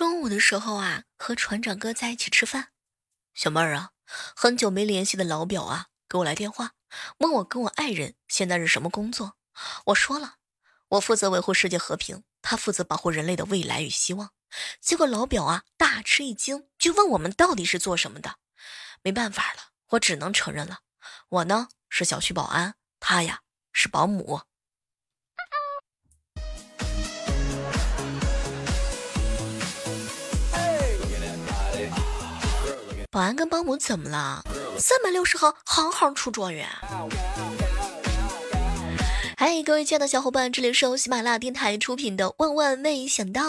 中午的时候啊，和船长哥在一起吃饭。小妹儿啊，很久没联系的老表啊，给我来电话，问我跟我爱人现在是什么工作。我说了，我负责维护世界和平，他负责保护人类的未来与希望。结果老表啊大吃一惊，就问我们到底是做什么的。没办法了，我只能承认了，我呢是小区保安，他呀是保姆。保安跟保姆怎么了？三百六十行，行行出状元。嗨，各位亲爱的小伙伴，这里是由喜马拉雅电台出品的《万万没想到》。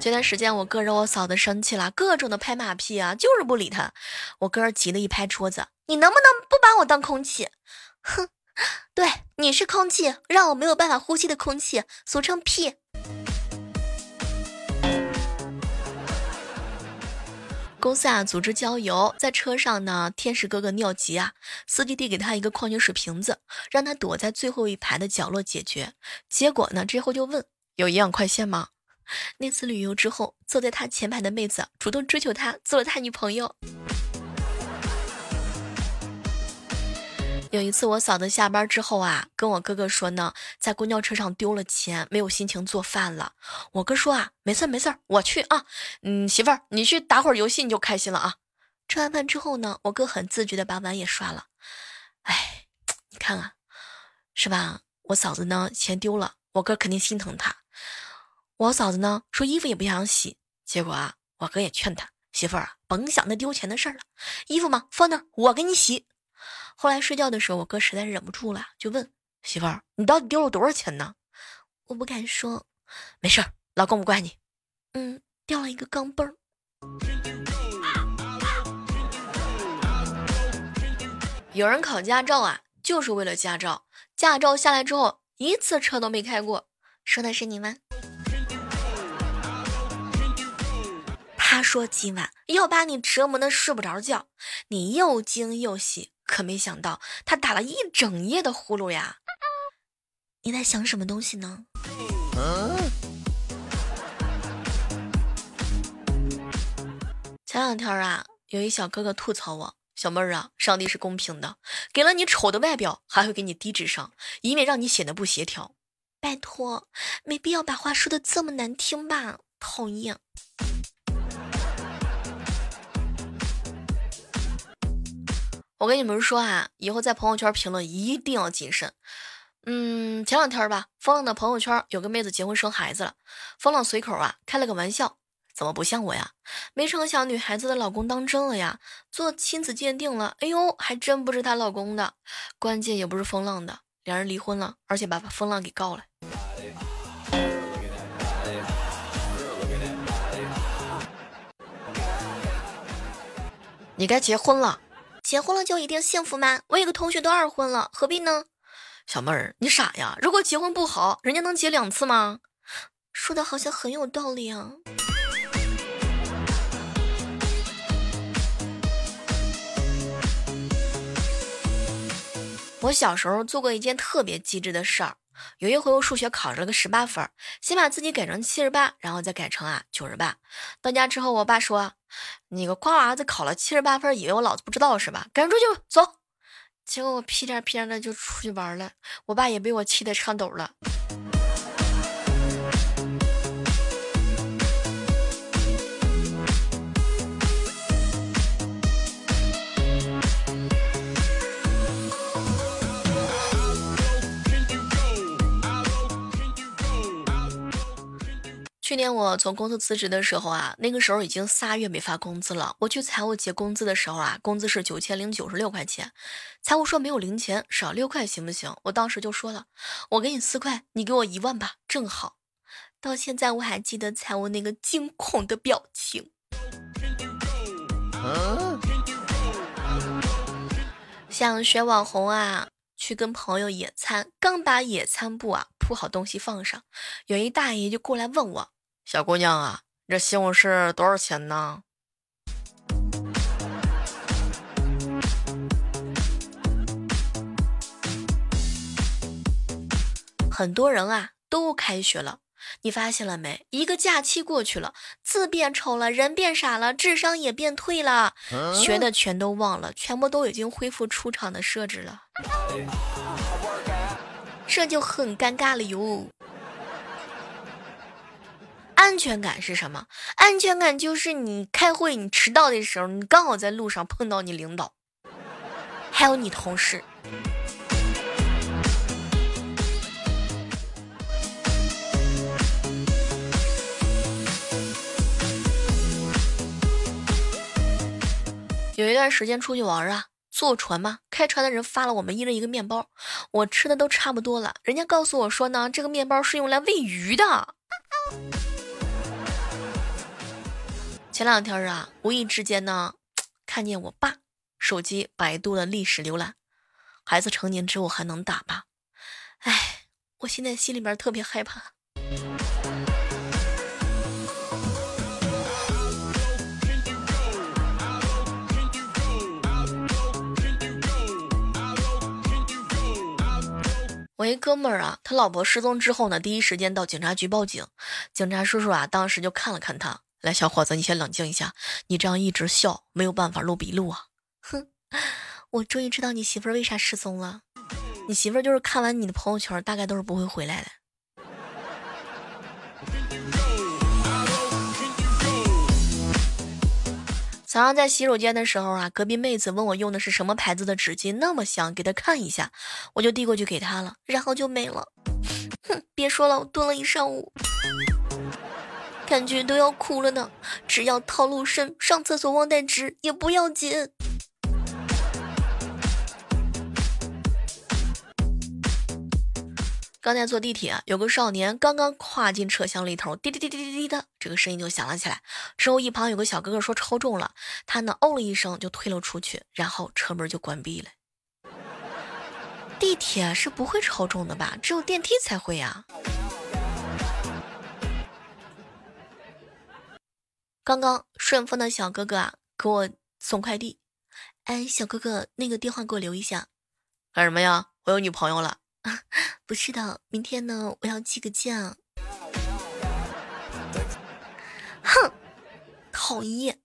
这段时间，我哥惹我嫂子生气了，各种的拍马屁啊，就是不理他。我哥急得一拍桌子：“你能不能不把我当空气？”哼，对，你是空气，让我没有办法呼吸的空气，俗称屁。公司啊，组织郊游，在车上呢，天使哥哥尿急啊，司机递给他一个矿泉水瓶子，让他躲在最后一排的角落解决。结果呢，之后就问有营养快线吗？那次旅游之后，坐在他前排的妹子主动追求他，做了他女朋友。有一次，我嫂子下班之后啊，跟我哥哥说呢，在公交车上丢了钱，没有心情做饭了。我哥说啊，没事没事，我去啊。嗯，媳妇儿，你去打会儿游戏，你就开心了啊。吃完饭之后呢，我哥很自觉的把碗也刷了。哎，你看啊，是吧？我嫂子呢，钱丢了，我哥肯定心疼她。我嫂子呢，说衣服也不想洗，结果啊，我哥也劝她媳妇儿啊，甭想那丢钱的事儿了，衣服嘛，放那儿，我给你洗。后来睡觉的时候，我哥实在忍不住了，就问媳妇儿：“你到底丢了多少钱呢？”我不敢说，没事儿，老公不怪你。嗯，掉了一个钢镚儿。有人考驾照啊，就是为了驾照。驾照下来之后，一次车都没开过。说的是你吗？他说今晚要把你折磨的睡不着觉，你又惊又喜。可没想到，他打了一整夜的呼噜呀！你在想什么东西呢？前两天啊，有一小哥哥吐槽我：“小妹儿啊，上帝是公平的，给了你丑的外表，还会给你低智商，以免让你显得不协调。”拜托，没必要把话说的这么难听吧？讨厌。我跟你们说啊，以后在朋友圈评论一定要谨慎。嗯，前两天吧，风浪的朋友圈有个妹子结婚生孩子了，风浪随口啊开了个玩笑，怎么不像我呀？没成想女孩子的老公当真了呀，做亲子鉴定了，哎呦，还真不是她老公的，关键也不是风浪的，两人离婚了，而且把风浪给告了。你该结婚了。结婚了就一定幸福吗？我有个同学都二婚了，何必呢？小妹儿，你傻呀？如果结婚不好，人家能结两次吗？说的好像很有道理啊。我小时候做过一件特别机智的事儿。有一回我数学考了个十八分，先把自己改成七十八，然后再改成啊九十八。到家之后，我爸说：“你个瓜娃子考了七十八分，以为我老子不知道是吧？赶紧出去走！”结果我屁颠屁颠的就出去玩了，我爸也被我气得颤抖了。去年我从公司辞职的时候啊，那个时候已经仨月没发工资了。我去财务结工资的时候啊，工资是九千零九十六块钱，财务说没有零钱，少六块行不行？我当时就说了，我给你四块，你给我一万吧，正好。到现在我还记得财务那个惊恐的表情。想学网红啊，去跟朋友野餐，刚把野餐布啊铺好，东西放上，有一大爷就过来问我。小姑娘啊，这西红柿多少钱呢？很多人啊都开学了。你发现了没？一个假期过去了，字变丑了，人变傻了，智商也变退了，学的全都忘了，全部都已经恢复出厂的设置了，这就很尴尬了哟。安全感是什么？安全感就是你开会你迟到的时候，你刚好在路上碰到你领导，还有你同事。有一段时间出去玩啊，坐船嘛，开船的人发了我们一人一个面包，我吃的都差不多了，人家告诉我说呢，这个面包是用来喂鱼的。前两天啊，无意之间呢，看见我爸手机百度的历史浏览，孩子成年之后还能打吧？哎，我现在心里边特别害怕。我一哥们儿啊，他老婆失踪之后呢，第一时间到警察局报警。警察叔叔啊，当时就看了看他，来，小伙子，你先冷静一下，你这样一直笑，没有办法录笔录啊。哼，我终于知道你媳妇儿为啥失踪了。你媳妇儿就是看完你的朋友圈，大概都是不会回来的。早上在洗手间的时候啊，隔壁妹子问我用的是什么牌子的纸巾，那么香，给她看一下，我就递过去给她了，然后就没了。哼，别说了，我蹲了一上午，感觉都要哭了呢。只要套路深，上厕所忘带纸也不要紧。刚才坐地铁，有个少年刚刚跨进车厢里头，滴滴滴滴滴滴的，这个声音就响了起来。之后一旁有个小哥哥说超重了，他呢哦了一声就推了出去，然后车门就关闭了。地铁是不会超重的吧？只有电梯才会呀。刚刚顺丰的小哥哥啊给我送快递，哎，小哥哥那个电话给我留一下，干什么呀？我有女朋友了。不是的，明天呢，我要寄个件。哼，讨厌，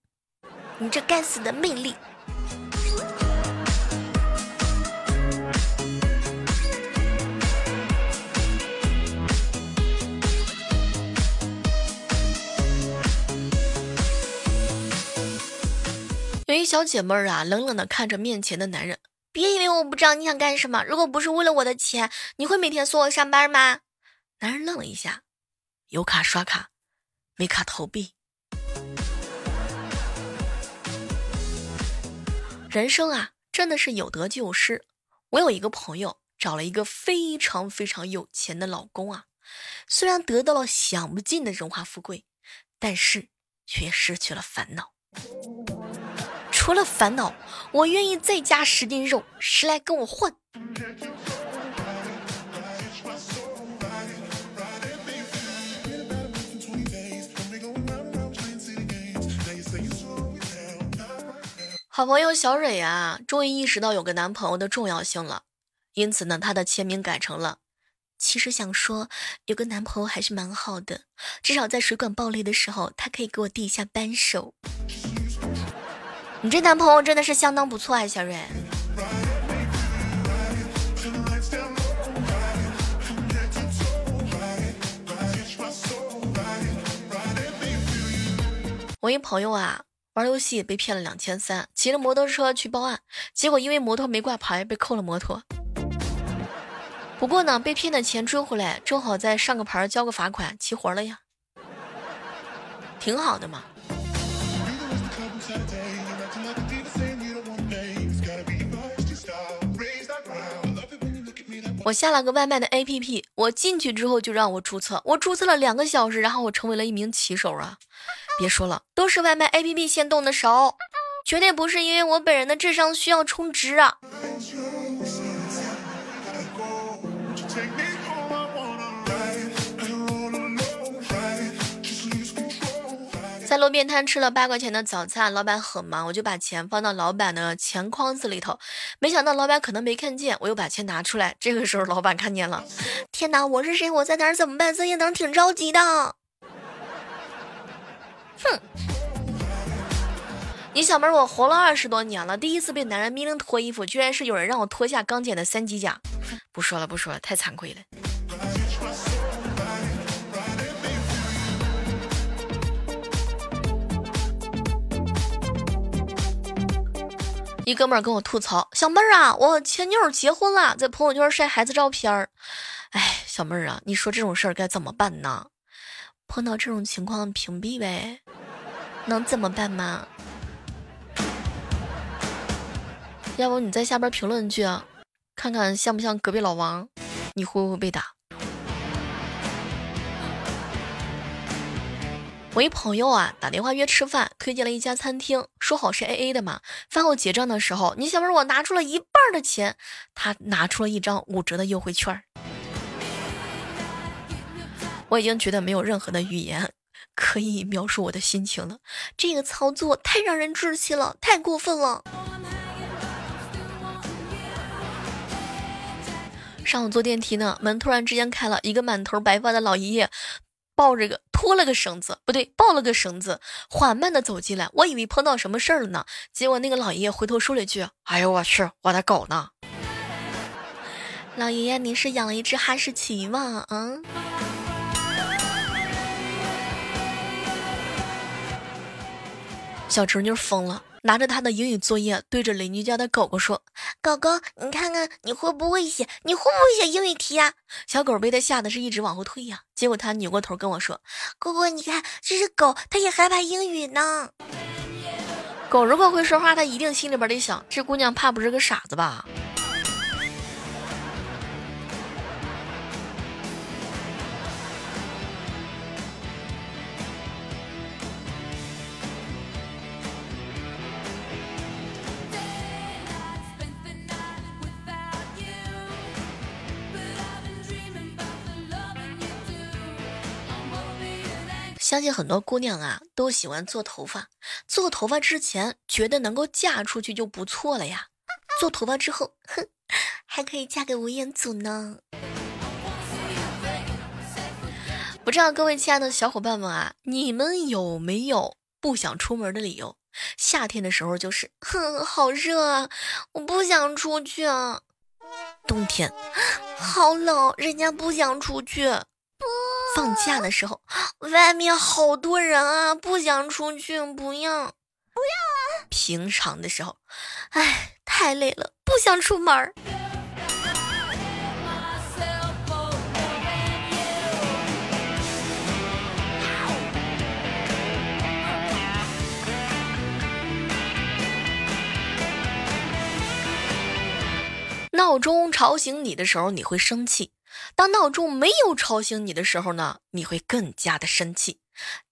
你这该死的魅力。小姐妹儿啊，冷冷的看着面前的男人。别以为我不知道你想干什么。如果不是为了我的钱，你会每天送我上班吗？男人愣了一下，有卡刷卡，没卡投币。人生啊，真的是有得就有失。我有一个朋友找了一个非常非常有钱的老公啊，虽然得到了享不尽的荣华富贵，但是却失去了烦恼。除了烦恼，我愿意再加十斤肉，谁来跟我换？好朋友小蕊啊，终于意识到有个男朋友的重要性了，因此呢，她的签名改成了：“其实想说，有个男朋友还是蛮好的，至少在水管爆裂的时候，他可以给我递一下扳手。”你这男朋友真的是相当不错啊，小蕊。我一朋友啊，玩游戏被骗了两千三，骑着摩托车去报案，结果因为摩托没挂牌，被扣了摩托。不过呢，被骗的钱追回来，正好再上个牌，交个罚款，齐活了呀，挺好的嘛。我下了个外卖的 APP，我进去之后就让我注册，我注册了两个小时，然后我成为了一名骑手啊！别说了，都是外卖 APP 先动的手，绝对不是因为我本人的智商需要充值啊！在路边摊吃了八块钱的早餐，老板很忙，我就把钱放到老板的钱筐子里头。没想到老板可能没看见，我又把钱拿出来。这个时候老板看见了，天哪，我是谁？我在哪儿？怎么办？孙夜等挺着急的。哼，你小妹，我活了二十多年了，第一次被男人命令脱衣服，居然是有人让我脱下刚捡的三级甲。不说了，不说了，太惭愧了。一哥们儿跟我吐槽：“小妹儿啊，我前女友结婚了，在朋友圈晒孩子照片儿。哎，小妹儿啊，你说这种事儿该怎么办呢？碰到这种情况屏蔽呗，能怎么办吗？要不你在下边评论句，看看像不像隔壁老王？你会不会被打？”我一朋友啊，打电话约吃饭，推荐了一家餐厅，说好是 A A 的嘛。饭后结账的时候，你小妹我拿出了一半的钱，他拿出了一张五折的优惠券。我已经觉得没有任何的语言可以描述我的心情了。这个操作太让人窒息了，太过分了。上午坐电梯呢，门突然之间开了，一个满头白发的老爷爷。抱着个拖了个绳子，不对，抱了个绳子，缓慢的走进来。我以为碰到什么事儿了呢，结果那个老爷爷回头说了一句：“哎呦我去，我的狗呢？”老爷爷，你是养了一只哈士奇吗？啊？小侄女疯了。拿着他的英语作业，对着邻居家的狗狗说：“狗狗，你看看你会不会写？你会不会写英语题呀？”小狗被他吓得是一直往后退呀。结果他扭过头跟我说：“姑姑，你看这是狗，它也害怕英语呢。”狗如果会说话，它一定心里边得想：这姑娘怕不是个傻子吧？相信很多姑娘啊都喜欢做头发，做头发之前觉得能够嫁出去就不错了呀，做头发之后，哼，还可以嫁给吴彦祖呢。不知道各位亲爱的小伙伴们啊，你们有没有不想出门的理由？夏天的时候就是，哼，好热啊，我不想出去啊。冬天，好冷，人家不想出去。不放假的时候，外面好多人啊，不想出去，不要，不要啊！平常的时候，哎，太累了，不想出门儿。闹钟吵醒你的时候，你会生气。当闹钟没有吵醒你的时候呢，你会更加的生气。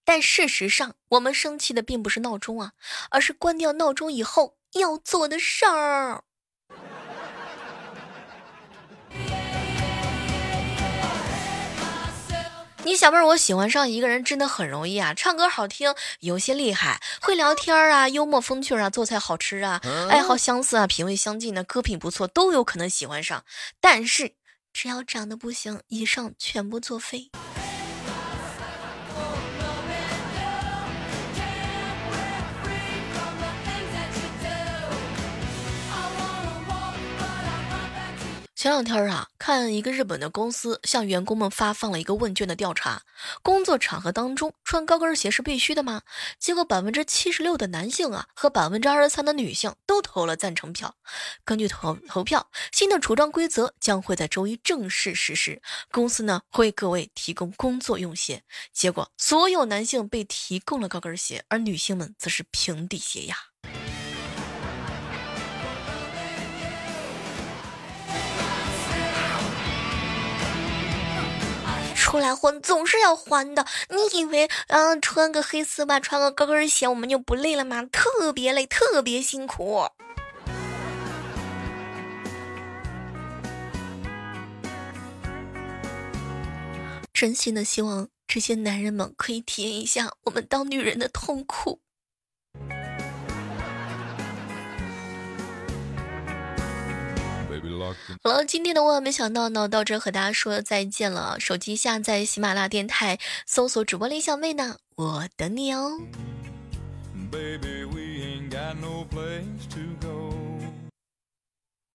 但事实上，我们生气的并不是闹钟啊，而是关掉闹钟以后要做的事儿。你小妹儿，我喜欢上一个人真的很容易啊，唱歌好听，游戏厉害，会聊天啊，幽默风趣啊，做菜好吃啊，爱好相似啊，品味相近的，歌品不错，都有可能喜欢上。但是。只要长得不行，以上全部作废。前两天啊，看一个日本的公司向员工们发放了一个问卷的调查：工作场合当中穿高跟鞋是必须的吗？结果百分之七十六的男性啊和百分之二十三的女性都投了赞成票。根据投投票，新的着装规则将会在周一正式实施。公司呢会为各位提供工作用鞋。结果，所有男性被提供了高跟鞋，而女性们则是平底鞋呀。出来混总是要还的，你以为嗯穿个黑丝袜，穿个高跟鞋，我们就不累了吗？特别累，特别辛苦。真心的希望这些男人们可以体验一下我们当女人的痛苦。好了，今天的万万没想到呢，到这和大家说再见了。手机下载喜马拉雅电台，搜索主播李小妹呢，我等你哦。Baby, we ain't got no place to go.